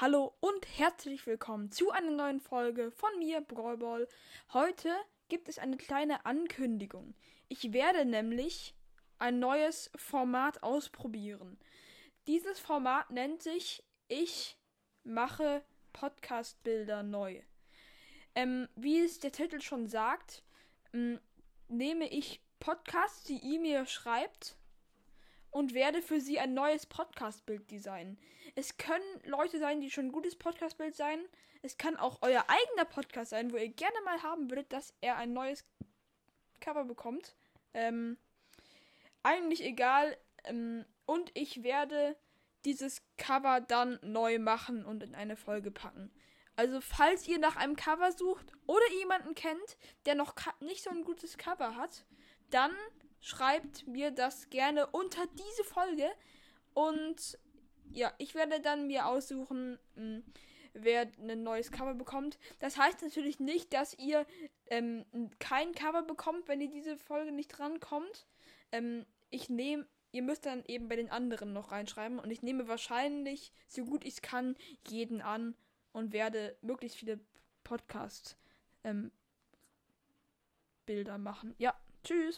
Hallo und herzlich willkommen zu einer neuen Folge von mir, Brawlball. Heute gibt es eine kleine Ankündigung. Ich werde nämlich ein neues Format ausprobieren. Dieses Format nennt sich Ich mache Podcast-Bilder neu. Ähm, wie es der Titel schon sagt, nehme ich Podcasts, die ihr mir schreibt, und werde für sie ein neues Podcast-Bild designen. Es können Leute sein, die schon ein gutes Podcast-Bild sein. Es kann auch euer eigener Podcast sein, wo ihr gerne mal haben würdet, dass er ein neues Cover bekommt. Ähm, eigentlich egal. Ähm, und ich werde dieses Cover dann neu machen und in eine Folge packen. Also falls ihr nach einem Cover sucht oder jemanden kennt, der noch nicht so ein gutes Cover hat, dann schreibt mir das gerne unter diese Folge. Und ja, ich werde dann mir aussuchen, hm, wer ein neues Cover bekommt. Das heißt natürlich nicht, dass ihr ähm, kein Cover bekommt, wenn ihr diese Folge nicht drankommt. Ähm, ich nehme, ihr müsst dann eben bei den anderen noch reinschreiben. Und ich nehme wahrscheinlich, so gut ich kann, jeden an und werde möglichst viele Podcast ähm, machen. Ja, tschüss.